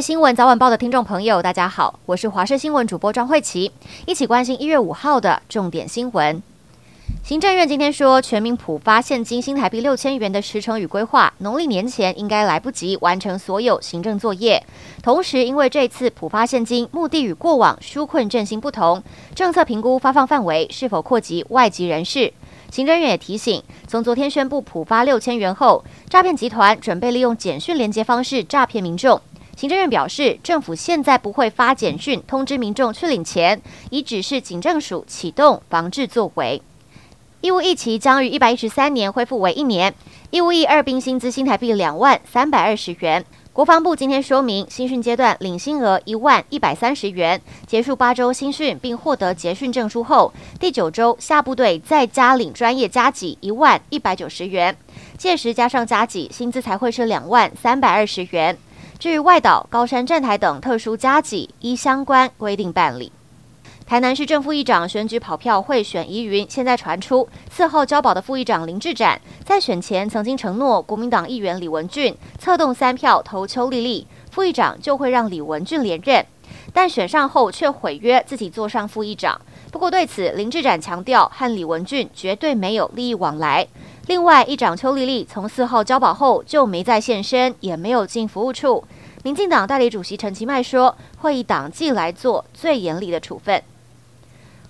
新闻早晚报的听众朋友，大家好，我是华视新闻主播张慧琪，一起关心一月五号的重点新闻。行政院今天说，全民普发现金新台币六千元的时程与规划，农历年前应该来不及完成所有行政作业。同时，因为这次普发现金目的与过往纾困振兴不同，政策评估发放范围是否扩及外籍人士。行政院也提醒，从昨天宣布普发六千元后，诈骗集团准备利用简讯连接方式诈骗民众。行政院表示，政府现在不会发简讯通知民众去领钱，已指示警政署启动防治作为。义务役期将于一百一十三年恢复为一年，义务役二兵薪资新台币两万三百二十元。国防部今天说明，新训阶段领薪额一万一百三十元，结束八周新训并获得结训证书后，第九周下部队再加领专业加给一万一百九十元，届时加上加给，薪资才会是两万三百二十元。至于外岛、高山站台等特殊加急，依相关规定办理。台南市正副议长选举跑票贿选疑云，现在传出四号交保的副议长林志展，在选前曾经承诺国民党议员李文俊策动三票投邱丽丽，副议长就会让李文俊连任，但选上后却毁约自己坐上副议长。不过对此，林志展强调和李文俊绝对没有利益往来。另外，议长邱丽丽从四号交保后就没再现身，也没有进服务处。民进党代理主席陈其迈说，会以党纪来做最严厉的处分。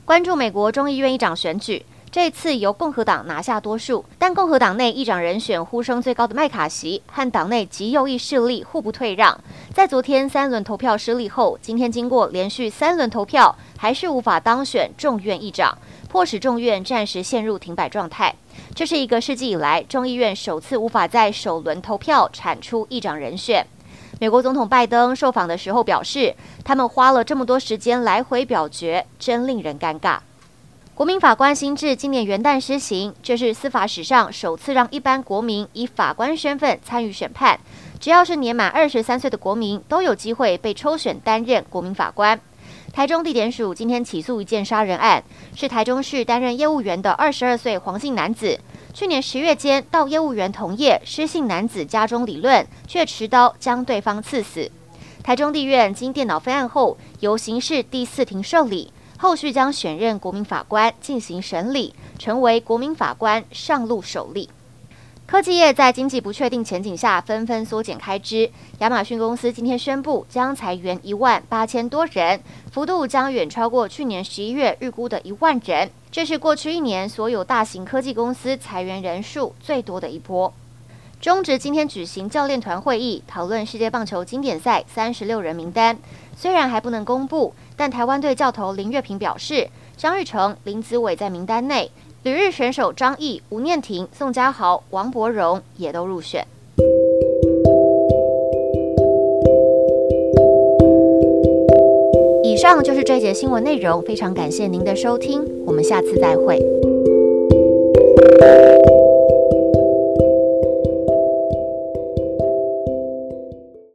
关注美国众议院议长选举，这次由共和党拿下多数，但共和党内议长人选呼声最高的麦卡锡和党内极右翼势力互不退让，在昨天三轮投票失利后，今天经过连续三轮投票，还是无法当选众院议长，迫使众院暂时陷入停摆状态。这是一个世纪以来众议院首次无法在首轮投票产出议长人选。美国总统拜登受访的时候表示，他们花了这么多时间来回表决，真令人尴尬。国民法官新制今年元旦施行，这是司法史上首次让一般国民以法官身份参与审判，只要是年满二十三岁的国民都有机会被抽选担任国民法官。台中地检署今天起诉一件杀人案，是台中市担任业务员的二十二岁黄姓男子。去年十月间到业务员同业施姓男子家中理论，却持刀将对方刺死。台中地院经电脑分案后，由刑事第四庭受理，后续将选任国民法官进行审理，成为国民法官上路首例。科技业在经济不确定前景下，纷纷缩减开支。亚马逊公司今天宣布将裁员一万八千多人，幅度将远超过去年十一月预估的一万人。这是过去一年所有大型科技公司裁员人数最多的一波。中职今天举行教练团会议，讨论世界棒球经典赛三十六人名单。虽然还不能公布，但台湾队教头林岳平表示，张玉成、林子伟在名单内。旅日选手张毅、吴念婷、宋佳豪、王柏荣也都入选。以上就是这节新闻内容，非常感谢您的收听，我们下次再会。